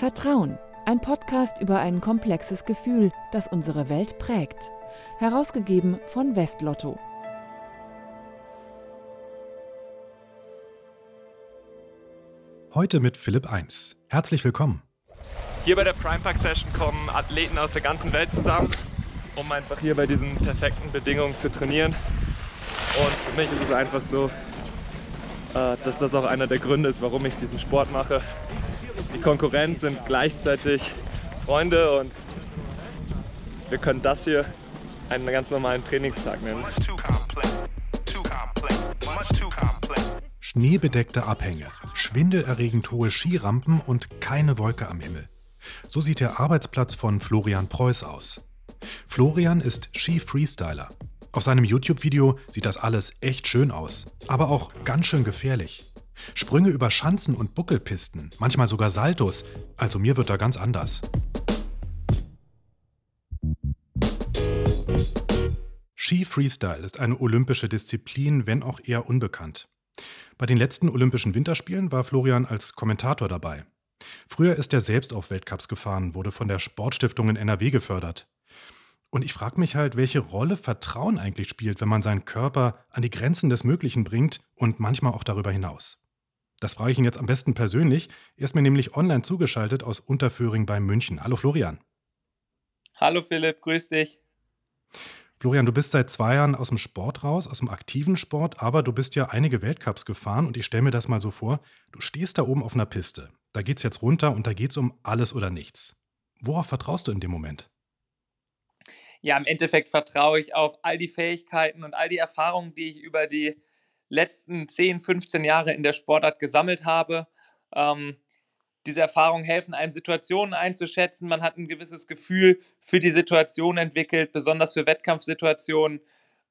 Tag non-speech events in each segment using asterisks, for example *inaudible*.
Vertrauen, ein Podcast über ein komplexes Gefühl, das unsere Welt prägt. Herausgegeben von Westlotto. Heute mit Philipp 1. Herzlich willkommen. Hier bei der Prime Park Session kommen Athleten aus der ganzen Welt zusammen, um einfach hier bei diesen perfekten Bedingungen zu trainieren. Und für mich ist es einfach so, äh, dass das auch einer der Gründe ist, warum ich diesen Sport mache. Die Konkurrenz sind gleichzeitig Freunde und wir können das hier einen ganz normalen Trainingstag nennen. Schneebedeckte Abhänge, schwindelerregend hohe Skirampen und keine Wolke am Himmel. So sieht der Arbeitsplatz von Florian Preuß aus. Florian ist Ski-Freestyler. Auf seinem YouTube-Video sieht das alles echt schön aus, aber auch ganz schön gefährlich. Sprünge über Schanzen und Buckelpisten, manchmal sogar Saltos, also mir wird da ganz anders. Ski Freestyle ist eine olympische Disziplin, wenn auch eher unbekannt. Bei den letzten Olympischen Winterspielen war Florian als Kommentator dabei. Früher ist er selbst auf Weltcups gefahren, wurde von der Sportstiftung in NRW gefördert. Und ich frage mich halt, welche Rolle Vertrauen eigentlich spielt, wenn man seinen Körper an die Grenzen des Möglichen bringt und manchmal auch darüber hinaus. Das frage ich ihn jetzt am besten persönlich. Er ist mir nämlich online zugeschaltet aus Unterföhring bei München. Hallo Florian. Hallo Philipp, grüß dich. Florian, du bist seit zwei Jahren aus dem Sport raus, aus dem aktiven Sport, aber du bist ja einige Weltcups gefahren und ich stelle mir das mal so vor, du stehst da oben auf einer Piste, da geht es jetzt runter und da geht es um alles oder nichts. Worauf vertraust du in dem Moment? Ja, im Endeffekt vertraue ich auf all die Fähigkeiten und all die Erfahrungen, die ich über die letzten 10, 15 Jahre in der Sportart gesammelt habe. Ähm, diese Erfahrungen helfen einem, Situationen einzuschätzen. Man hat ein gewisses Gefühl für die Situation entwickelt, besonders für Wettkampfsituationen.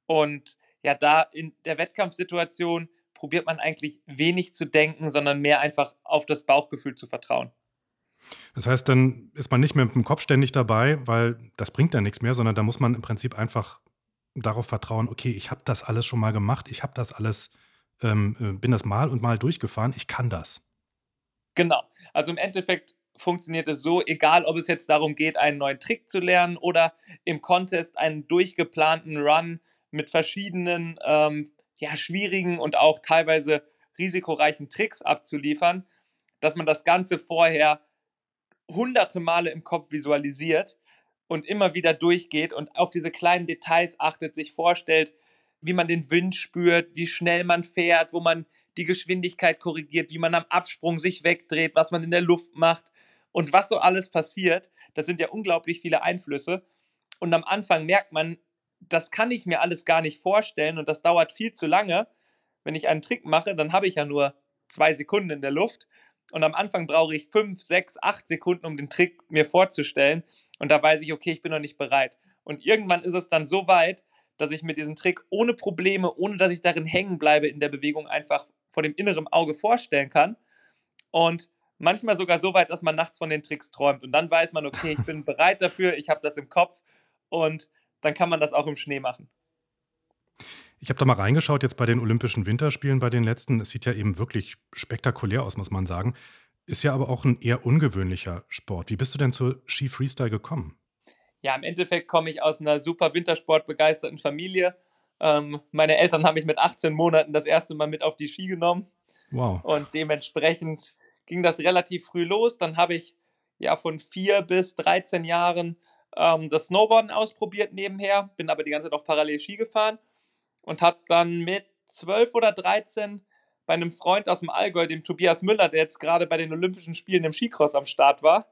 Und ja, da in der Wettkampfsituation probiert man eigentlich wenig zu denken, sondern mehr einfach auf das Bauchgefühl zu vertrauen. Das heißt, dann ist man nicht mehr mit dem Kopf ständig dabei, weil das bringt ja nichts mehr, sondern da muss man im Prinzip einfach darauf vertrauen, okay, ich habe das alles schon mal gemacht, ich habe das alles, ähm, äh, bin das mal und mal durchgefahren, ich kann das. Genau. Also im Endeffekt funktioniert es so, egal ob es jetzt darum geht, einen neuen Trick zu lernen oder im Contest einen durchgeplanten Run mit verschiedenen ähm, ja, schwierigen und auch teilweise risikoreichen Tricks abzuliefern, dass man das Ganze vorher hunderte Male im Kopf visualisiert und immer wieder durchgeht und auf diese kleinen Details achtet, sich vorstellt, wie man den Wind spürt, wie schnell man fährt, wo man die Geschwindigkeit korrigiert, wie man am Absprung sich wegdreht, was man in der Luft macht und was so alles passiert. Das sind ja unglaublich viele Einflüsse. Und am Anfang merkt man, das kann ich mir alles gar nicht vorstellen und das dauert viel zu lange. Wenn ich einen Trick mache, dann habe ich ja nur zwei Sekunden in der Luft und am Anfang brauche ich fünf, sechs, acht Sekunden, um den Trick mir vorzustellen. Und da weiß ich, okay, ich bin noch nicht bereit. Und irgendwann ist es dann so weit, dass ich mir diesen Trick ohne Probleme, ohne dass ich darin hängen bleibe in der Bewegung, einfach vor dem inneren Auge vorstellen kann. Und manchmal sogar so weit, dass man nachts von den Tricks träumt. Und dann weiß man, okay, ich bin bereit dafür, ich habe das im Kopf und dann kann man das auch im Schnee machen. Ich habe da mal reingeschaut jetzt bei den Olympischen Winterspielen, bei den letzten. Es sieht ja eben wirklich spektakulär aus, muss man sagen. Ist ja aber auch ein eher ungewöhnlicher Sport. Wie bist du denn zur Ski Freestyle gekommen? Ja, im Endeffekt komme ich aus einer super Wintersport-begeisterten Familie. Ähm, meine Eltern haben mich mit 18 Monaten das erste Mal mit auf die Ski genommen. Wow. Und dementsprechend ging das relativ früh los. Dann habe ich ja von 4 bis 13 Jahren ähm, das Snowboarden ausprobiert nebenher, bin aber die ganze Zeit auch parallel Ski gefahren und habe dann mit 12 oder 13 bei einem Freund aus dem Allgäu, dem Tobias Müller, der jetzt gerade bei den Olympischen Spielen im Skicross am Start war,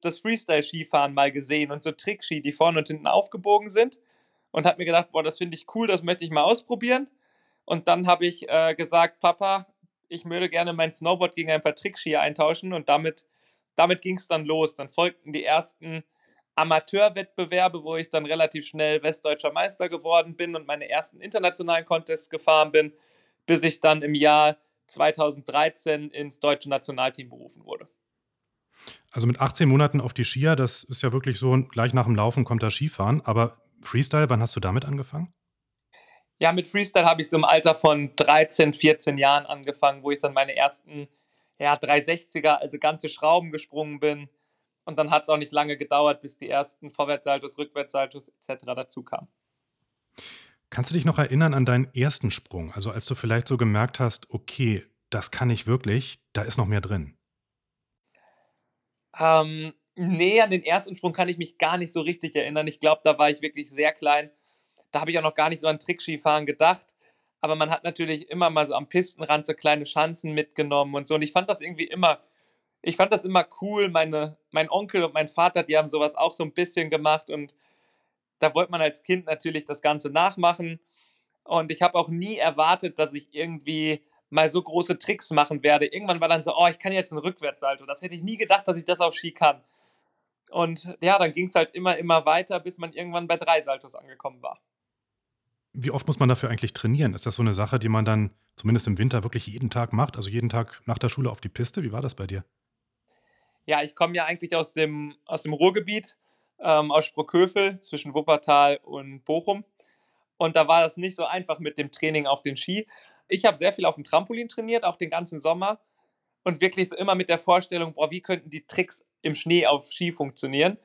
das Freestyle-Skifahren mal gesehen und so Trickski, die vorne und hinten aufgebogen sind. Und habe mir gedacht, boah, das finde ich cool, das möchte ich mal ausprobieren. Und dann habe ich äh, gesagt, Papa, ich würde gerne mein Snowboard gegen ein paar Trickski eintauschen. Und damit, damit ging es dann los. Dann folgten die ersten Amateurwettbewerbe, wo ich dann relativ schnell westdeutscher Meister geworden bin und meine ersten internationalen Contests gefahren bin, bis ich dann im Jahr 2013 ins deutsche Nationalteam berufen wurde. Also mit 18 Monaten auf die Skier, das ist ja wirklich so, gleich nach dem Laufen kommt da Skifahren. Aber Freestyle, wann hast du damit angefangen? Ja, mit Freestyle habe ich so im Alter von 13, 14 Jahren angefangen, wo ich dann meine ersten ja, 360er, also ganze Schrauben gesprungen bin, Und dann hat es auch nicht lange gedauert, bis die ersten Vorwärtssaltos, Rückwärtssaltos etc. dazu kamen. Kannst du dich noch erinnern an deinen ersten Sprung? Also als du vielleicht so gemerkt hast, okay, das kann ich wirklich, da ist noch mehr drin. Ähm, nee, an den ersten Sprung kann ich mich gar nicht so richtig erinnern. Ich glaube, da war ich wirklich sehr klein. Da habe ich auch noch gar nicht so an Trickskifahren gedacht. Aber man hat natürlich immer mal so am Pistenrand so kleine Schanzen mitgenommen und so. Und ich fand das irgendwie immer, ich fand das immer cool. Meine, mein Onkel und mein Vater, die haben sowas auch so ein bisschen gemacht. Und da wollte man als Kind natürlich das Ganze nachmachen. Und ich habe auch nie erwartet, dass ich irgendwie mal so große Tricks machen werde. Irgendwann war dann so, oh, ich kann jetzt einen Rückwärtssalto. Das hätte ich nie gedacht, dass ich das auf Ski kann. Und ja, dann ging es halt immer, immer weiter, bis man irgendwann bei drei Saltos angekommen war. Wie oft muss man dafür eigentlich trainieren? Ist das so eine Sache, die man dann zumindest im Winter wirklich jeden Tag macht? Also jeden Tag nach der Schule auf die Piste? Wie war das bei dir? Ja, ich komme ja eigentlich aus dem, aus dem Ruhrgebiet, ähm, aus Sprockhövel zwischen Wuppertal und Bochum. Und da war das nicht so einfach mit dem Training auf den Ski ich habe sehr viel auf dem Trampolin trainiert, auch den ganzen Sommer. Und wirklich so immer mit der Vorstellung, boah, wie könnten die Tricks im Schnee auf Ski funktionieren?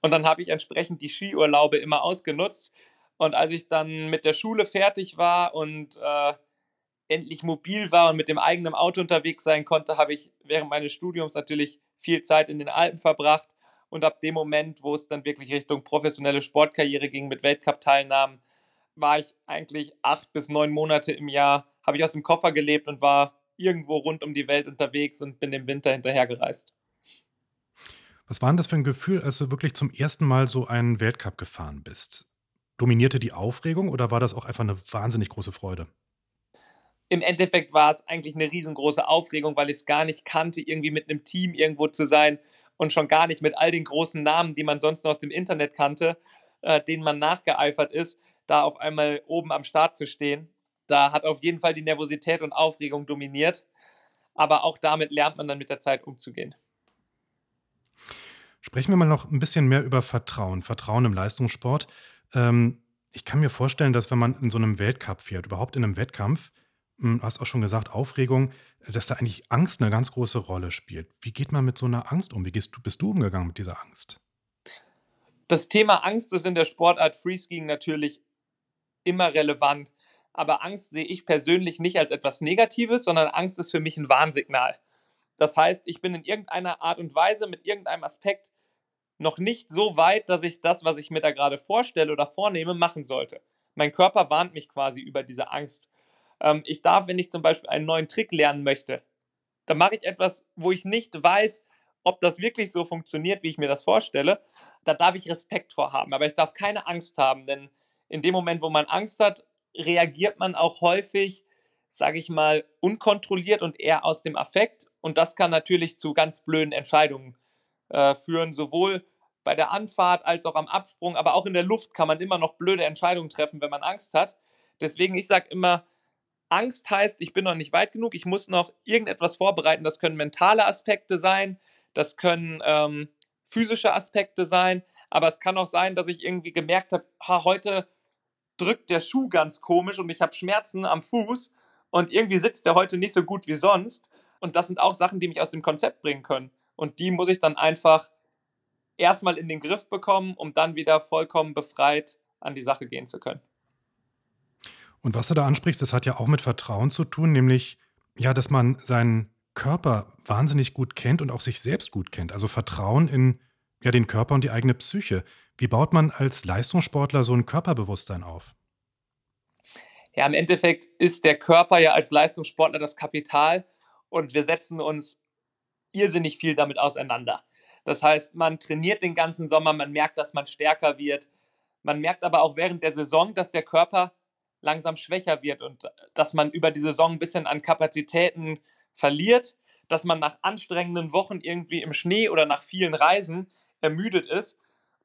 Und dann habe ich entsprechend die Skiurlaube immer ausgenutzt. Und als ich dann mit der Schule fertig war und äh, endlich mobil war und mit dem eigenen Auto unterwegs sein konnte, habe ich während meines Studiums natürlich viel Zeit in den Alpen verbracht. Und ab dem Moment, wo es dann wirklich Richtung professionelle Sportkarriere ging mit Weltcup-Teilnahmen, war ich eigentlich acht bis neun Monate im Jahr habe ich aus dem Koffer gelebt und war irgendwo rund um die Welt unterwegs und bin im Winter hinterhergereist. Was war denn das für ein Gefühl, als du wirklich zum ersten Mal so einen Weltcup gefahren bist? Dominierte die Aufregung oder war das auch einfach eine wahnsinnig große Freude? Im Endeffekt war es eigentlich eine riesengroße Aufregung, weil ich es gar nicht kannte, irgendwie mit einem Team irgendwo zu sein und schon gar nicht mit all den großen Namen, die man sonst nur aus dem Internet kannte, äh, denen man nachgeeifert ist, da auf einmal oben am Start zu stehen da hat auf jeden Fall die Nervosität und Aufregung dominiert. Aber auch damit lernt man dann mit der Zeit umzugehen. Sprechen wir mal noch ein bisschen mehr über Vertrauen. Vertrauen im Leistungssport. Ähm, ich kann mir vorstellen, dass wenn man in so einem Weltcup fährt, überhaupt in einem Wettkampf, du hast auch schon gesagt, Aufregung, dass da eigentlich Angst eine ganz große Rolle spielt. Wie geht man mit so einer Angst um? Wie gehst bist du umgegangen mit dieser Angst? Das Thema Angst ist in der Sportart Freeskiing natürlich immer relevant. Aber Angst sehe ich persönlich nicht als etwas Negatives, sondern Angst ist für mich ein Warnsignal. Das heißt, ich bin in irgendeiner Art und Weise mit irgendeinem Aspekt noch nicht so weit, dass ich das, was ich mir da gerade vorstelle oder vornehme, machen sollte. Mein Körper warnt mich quasi über diese Angst. Ähm, ich darf, wenn ich zum Beispiel einen neuen Trick lernen möchte, dann mache ich etwas, wo ich nicht weiß, ob das wirklich so funktioniert, wie ich mir das vorstelle. Da darf ich Respekt vor haben, aber ich darf keine Angst haben, denn in dem Moment, wo man Angst hat, reagiert man auch häufig, sage ich mal, unkontrolliert und eher aus dem Affekt. Und das kann natürlich zu ganz blöden Entscheidungen äh, führen, sowohl bei der Anfahrt als auch am Absprung, aber auch in der Luft kann man immer noch blöde Entscheidungen treffen, wenn man Angst hat. Deswegen, ich sage immer, Angst heißt, ich bin noch nicht weit genug, ich muss noch irgendetwas vorbereiten. Das können mentale Aspekte sein, das können ähm, physische Aspekte sein, aber es kann auch sein, dass ich irgendwie gemerkt habe, heute drückt der Schuh ganz komisch und ich habe Schmerzen am Fuß und irgendwie sitzt der heute nicht so gut wie sonst. Und das sind auch Sachen, die mich aus dem Konzept bringen können. Und die muss ich dann einfach erstmal in den Griff bekommen, um dann wieder vollkommen befreit an die Sache gehen zu können. Und was du da ansprichst, das hat ja auch mit Vertrauen zu tun, nämlich ja, dass man seinen Körper wahnsinnig gut kennt und auch sich selbst gut kennt. Also Vertrauen in ja, den Körper und die eigene Psyche. Wie baut man als Leistungssportler so ein Körperbewusstsein auf? Ja, im Endeffekt ist der Körper ja als Leistungssportler das Kapital und wir setzen uns irrsinnig viel damit auseinander. Das heißt, man trainiert den ganzen Sommer, man merkt, dass man stärker wird. Man merkt aber auch während der Saison, dass der Körper langsam schwächer wird und dass man über die Saison ein bisschen an Kapazitäten verliert, dass man nach anstrengenden Wochen irgendwie im Schnee oder nach vielen Reisen ermüdet ist.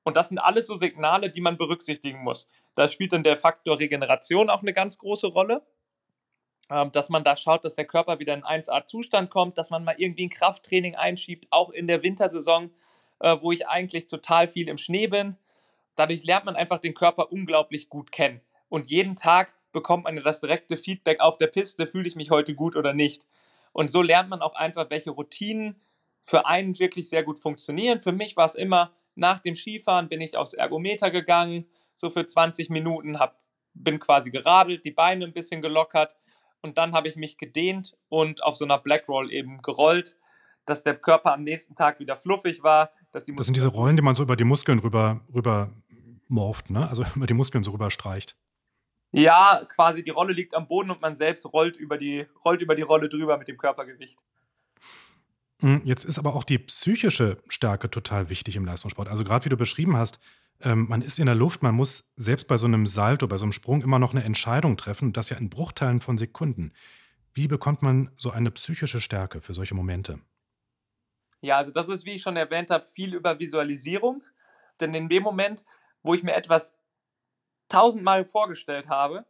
Und das sind alles so Signale, die man berücksichtigen muss. Da spielt dann der Faktor Regeneration auch eine ganz große Rolle. Ähm, dass man da schaut, dass der Körper wieder in 1A-Zustand kommt, dass man mal irgendwie ein Krafttraining einschiebt, auch in der Wintersaison, äh, wo ich eigentlich total viel im Schnee bin. Dadurch lernt man einfach den Körper unglaublich gut kennen. Und jeden Tag bekommt man das direkte Feedback auf der Piste, fühle ich mich heute gut oder nicht. Und so lernt man auch einfach, welche Routinen für einen wirklich sehr gut funktionieren. Für mich war es immer, nach dem Skifahren bin ich aufs Ergometer gegangen, so für 20 Minuten, hab, bin quasi geradelt, die Beine ein bisschen gelockert und dann habe ich mich gedehnt und auf so einer Blackroll eben gerollt, dass der Körper am nächsten Tag wieder fluffig war. Dass die das sind diese Rollen, die man so über die Muskeln rüber, rüber morpht, ne? also *laughs* über die Muskeln so rüber streicht. Ja, quasi die Rolle liegt am Boden und man selbst rollt über die, rollt über die Rolle drüber mit dem Körpergewicht. Hm, jetzt ist aber auch die psychische Stärke total wichtig im Leistungssport. Also gerade wie du beschrieben hast, ähm, man ist in der Luft, man muss selbst bei so einem Salto, bei so einem Sprung immer noch eine Entscheidung treffen, das ja in Bruchteilen von Sekunden. Wie bekommt man so eine psychische Stärke für solche Momente? Ja, also das ist, wie ich schon erwähnt habe, viel über Visualisierung. Denn in dem Moment, wo ich mir etwas tausendmal vorgestellt habe,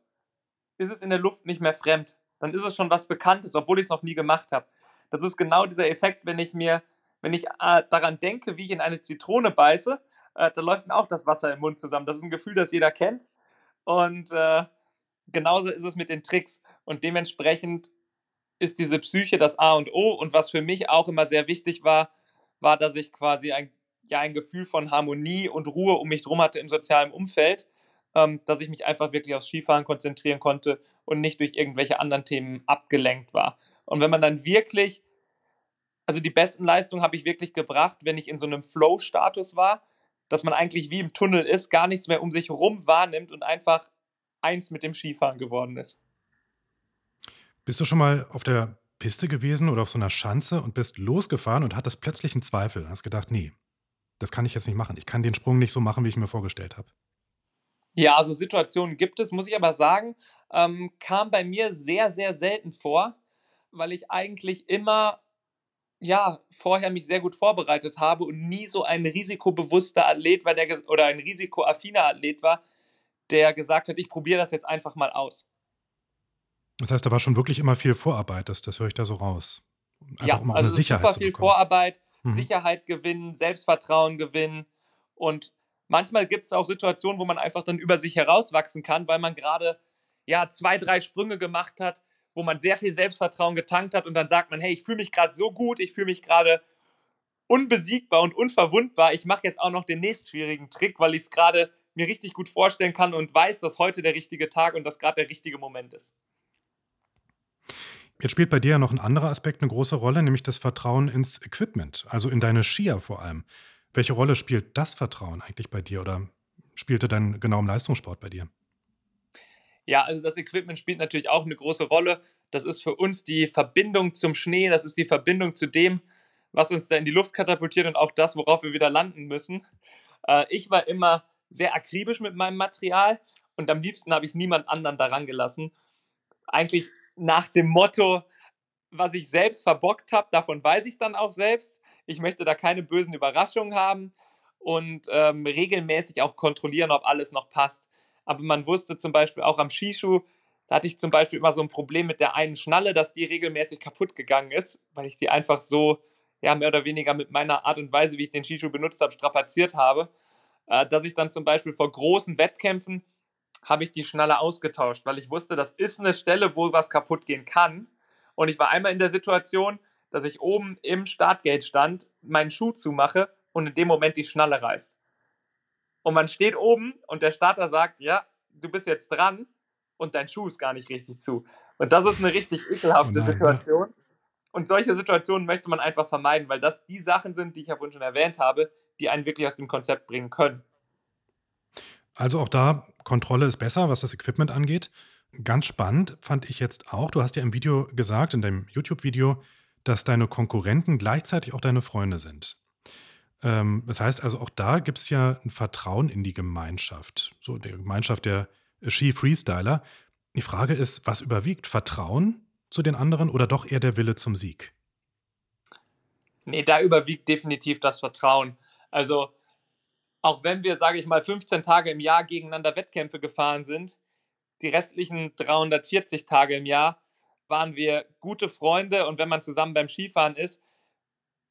ist es in der Luft nicht mehr fremd. Dann ist es schon was Bekanntes, obwohl ich es noch nie gemacht habe. Das ist genau dieser Effekt, wenn ich mir, wenn ich äh, daran denke, wie ich in eine Zitrone beiße, äh, da läuft mir auch das Wasser im Mund zusammen. Das ist ein Gefühl, das jeder kennt. Und äh, genauso ist es mit den Tricks. Und dementsprechend ist diese Psyche das A und O. Und was für mich auch immer sehr wichtig war, war, dass ich quasi ein, ja, ein Gefühl von Harmonie und Ruhe um mich drum hatte im sozialen Umfeld, ähm, dass ich mich einfach wirklich aufs Skifahren konzentrieren konnte und nicht durch irgendwelche anderen Themen abgelenkt war. Und wenn man dann wirklich, also die besten Leistungen habe ich wirklich gebracht, wenn ich in so einem Flow-Status war, dass man eigentlich wie im Tunnel ist, gar nichts mehr um sich herum wahrnimmt und einfach eins mit dem Skifahren geworden ist. Bist du schon mal auf der Piste gewesen oder auf so einer Schanze und bist losgefahren und hattest plötzlich einen Zweifel? Hast gedacht, nee, das kann ich jetzt nicht machen. Ich kann den Sprung nicht so machen, wie ich mir vorgestellt habe. Ja, also Situationen gibt es, muss ich aber sagen, ähm, kam bei mir sehr, sehr selten vor, weil ich eigentlich immer ja, vorher mich sehr gut vorbereitet habe und nie so ein risikobewusster Athlet war, der oder ein risikoaffiner Athlet war, der gesagt hat, ich probiere das jetzt einfach mal aus. Das heißt, da war schon wirklich immer viel Vorarbeit, das, das höre ich da so raus. Einfach ja, um also eine Sicherheit super viel Vorarbeit, mhm. Sicherheit gewinnen, Selbstvertrauen gewinnen und manchmal gibt es auch Situationen, wo man einfach dann über sich herauswachsen kann, weil man gerade ja zwei, drei Sprünge gemacht hat, wo man sehr viel Selbstvertrauen getankt hat und dann sagt man, hey, ich fühle mich gerade so gut, ich fühle mich gerade unbesiegbar und unverwundbar. Ich mache jetzt auch noch den nächsten schwierigen Trick, weil ich es gerade mir richtig gut vorstellen kann und weiß, dass heute der richtige Tag und dass gerade der richtige Moment ist. Jetzt spielt bei dir ja noch ein anderer Aspekt eine große Rolle, nämlich das Vertrauen ins Equipment, also in deine Skier vor allem. Welche Rolle spielt das Vertrauen eigentlich bei dir oder spielte dann genau im Leistungssport bei dir? Ja, also das Equipment spielt natürlich auch eine große Rolle. Das ist für uns die Verbindung zum Schnee, das ist die Verbindung zu dem, was uns da in die Luft katapultiert und auch das, worauf wir wieder landen müssen. Äh, ich war immer sehr akribisch mit meinem Material und am liebsten habe ich niemand anderen daran gelassen. Eigentlich nach dem Motto, was ich selbst verbockt habe, davon weiß ich dann auch selbst. Ich möchte da keine bösen Überraschungen haben und ähm, regelmäßig auch kontrollieren, ob alles noch passt aber man wusste zum Beispiel auch am Skischuh, da hatte ich zum Beispiel immer so ein Problem mit der einen Schnalle, dass die regelmäßig kaputt gegangen ist, weil ich die einfach so, ja, mehr oder weniger mit meiner Art und Weise, wie ich den Skischuh benutzt habe, strapaziert habe, äh, dass ich dann zum Beispiel vor großen Wettkämpfen habe ich die Schnalle ausgetauscht, weil ich wusste, das ist eine Stelle, wo was kaputt gehen kann. Und ich war einmal in der Situation, dass ich oben im Startgate stand, meinen Schuh zumache und in dem Moment die Schnalle reißt und man steht oben und der Starter sagt, ja, du bist jetzt dran und dein Schuh ist gar nicht richtig zu. Und das ist eine richtig ekelhafte oh nein, Situation. Und solche Situationen möchte man einfach vermeiden, weil das die Sachen sind, die ich ja vorhin schon erwähnt habe, die einen wirklich aus dem Konzept bringen können. Also auch da, Kontrolle ist besser, was das Equipment angeht. Ganz spannend fand ich jetzt auch, du hast ja im Video gesagt, in deinem YouTube-Video, dass deine Konkurrenten gleichzeitig auch deine Freunde sind. Ähm, das heißt also, auch da gibt es ja ein Vertrauen in die Gemeinschaft, so die Gemeinschaft der Ski-Freestyler. Die Frage ist, was überwiegt? Vertrauen zu den anderen oder doch eher der Wille zum Sieg? Nee, da überwiegt definitiv das Vertrauen. Also, auch wenn wir, sage ich mal, 15 Tage im Jahr gegeneinander Wettkämpfe gefahren sind, die restlichen 340 Tage im Jahr waren wir gute Freunde und wenn man zusammen beim Skifahren ist,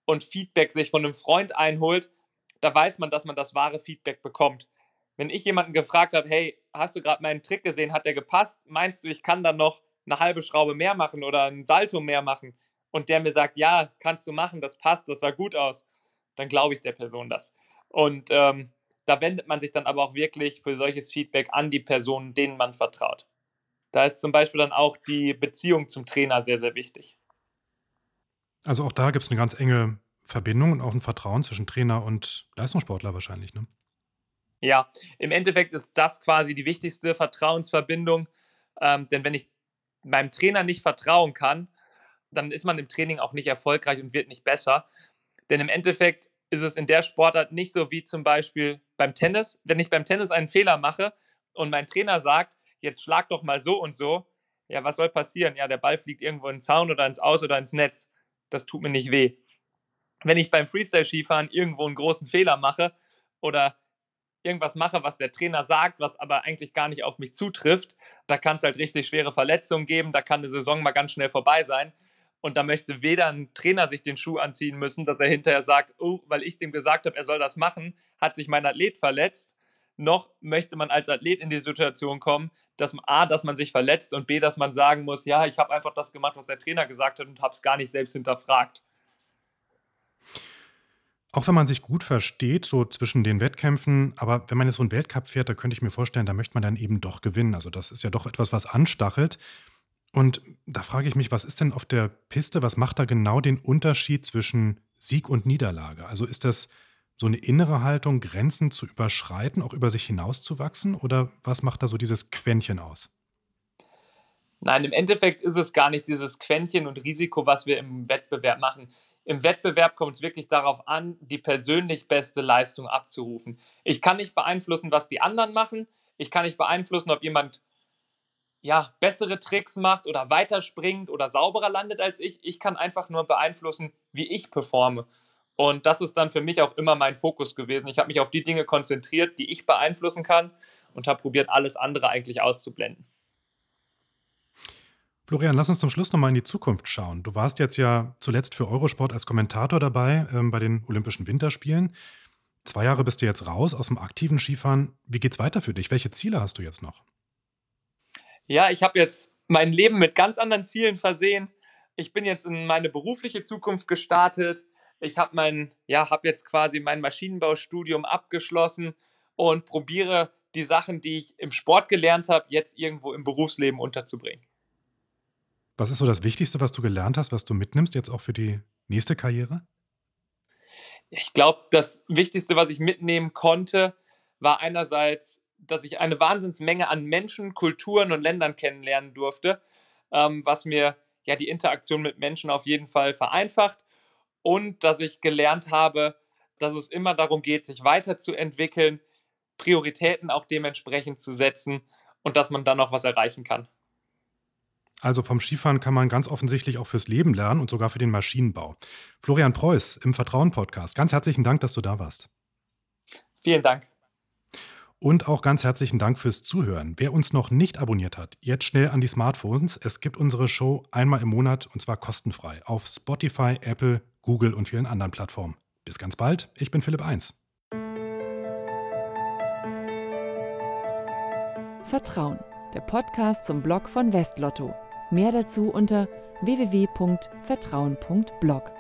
und Feedback sich von einem Freund einholt, da weiß man, dass man das wahre Feedback bekommt. Wenn ich jemanden gefragt habe, hey, hast du gerade meinen Trick gesehen, hat der gepasst? Meinst du, ich kann dann noch eine halbe Schraube mehr machen oder ein Salto mehr machen? und der mir sagt, ja, kannst du machen, das passt, das sah gut aus, dann glaube ich der Person das. Und ähm, da wendet man sich dann aber auch wirklich für solches Feedback an die Personen, denen man vertraut. Da ist zum Beispiel dann auch die Beziehung zum Trainer sehr, sehr wichtig. Also auch da gibt es eine ganz enge Verbindung und auch ein Vertrauen zwischen Trainer und Leistungssportler wahrscheinlich, ne? Ja, im Endeffekt ist das quasi die wichtigste Vertrauensverbindung. Ähm, denn wenn ich meinem Trainer nicht vertrauen kann, dann ist man im Training auch nicht erfolgreich und wird nicht besser. Denn im Endeffekt ist es in der Sportart nicht so wie zum Beispiel beim Tennis. Wenn ich beim Tennis einen Fehler mache und mein Trainer sagt, jetzt schlag doch mal so und so, ja, was soll passieren? Ja, der Ball fliegt irgendwo in den Zaun oder ins Aus oder ins Netz. Das tut mir nicht weh. Wenn ich beim Freestyle-Skifahren irgendwo einen großen Fehler mache oder irgendwas mache, was der Trainer sagt, was aber eigentlich gar nicht auf mich zutrifft, da kann es halt richtig schwere Verletzungen geben, da kann eine Saison mal ganz schnell vorbei sein. Und da möchte weder ein Trainer sich den Schuh anziehen müssen, dass er hinterher sagt, oh, weil ich dem gesagt habe, er soll das machen, hat sich mein Athlet verletzt, noch möchte man als Athlet in die Situation kommen, dass A, dass man sich verletzt und B, dass man sagen muss, ja, ich habe einfach das gemacht, was der Trainer gesagt hat und habe es gar nicht selbst hinterfragt. Auch wenn man sich gut versteht, so zwischen den Wettkämpfen, aber wenn man jetzt so einen Weltcup fährt, da könnte ich mir vorstellen, da möchte man dann eben doch gewinnen. Also das ist ja doch etwas, was anstachelt. Und da frage ich mich, was ist denn auf der Piste, was macht da genau den Unterschied zwischen Sieg und Niederlage? Also ist das so eine innere Haltung, Grenzen zu überschreiten, auch über sich hinauszuwachsen? Oder was macht da so dieses Quäntchen aus? Nein, im Endeffekt ist es gar nicht dieses Quäntchen und Risiko, was wir im Wettbewerb machen. Im Wettbewerb kommt es wirklich darauf an, die persönlich beste Leistung abzurufen. Ich kann nicht beeinflussen, was die anderen machen. Ich kann nicht beeinflussen, ob jemand ja, bessere Tricks macht oder weiterspringt oder sauberer landet als ich. Ich kann einfach nur beeinflussen, wie ich performe. Und das ist dann für mich auch immer mein Fokus gewesen. Ich habe mich auf die Dinge konzentriert, die ich beeinflussen kann und habe probiert, alles andere eigentlich auszublenden. Florian, lass uns zum Schluss nochmal in die Zukunft schauen. Du warst jetzt ja zuletzt für Eurosport als Kommentator dabei ähm, bei den Olympischen Winterspielen. Zwei Jahre bist du jetzt raus aus dem aktiven Skifahren. Wie geht's weiter für dich? Welche Ziele hast du jetzt noch? Ja, ich habe jetzt mein Leben mit ganz anderen Zielen versehen. Ich bin jetzt in meine berufliche Zukunft gestartet. Ich habe mein, ja, habe jetzt quasi mein Maschinenbaustudium abgeschlossen und probiere die Sachen, die ich im Sport gelernt habe, jetzt irgendwo im Berufsleben unterzubringen. Was ist so das Wichtigste, was du gelernt hast, was du mitnimmst, jetzt auch für die nächste Karriere? Ich glaube, das Wichtigste, was ich mitnehmen konnte, war einerseits, dass ich eine Wahnsinnsmenge an Menschen, Kulturen und Ländern kennenlernen durfte, ähm, was mir ja die Interaktion mit Menschen auf jeden Fall vereinfacht und dass ich gelernt habe, dass es immer darum geht, sich weiterzuentwickeln, Prioritäten auch dementsprechend zu setzen und dass man dann noch was erreichen kann. Also vom Skifahren kann man ganz offensichtlich auch fürs Leben lernen und sogar für den Maschinenbau. Florian Preuß im Vertrauen-Podcast. Ganz herzlichen Dank, dass du da warst. Vielen Dank. Und auch ganz herzlichen Dank fürs Zuhören. Wer uns noch nicht abonniert hat, jetzt schnell an die Smartphones. Es gibt unsere Show einmal im Monat und zwar kostenfrei auf Spotify, Apple, Google und vielen anderen Plattformen. Bis ganz bald. Ich bin Philipp 1. Vertrauen, der Podcast zum Blog von Westlotto. Mehr dazu unter www.vertrauen.blog.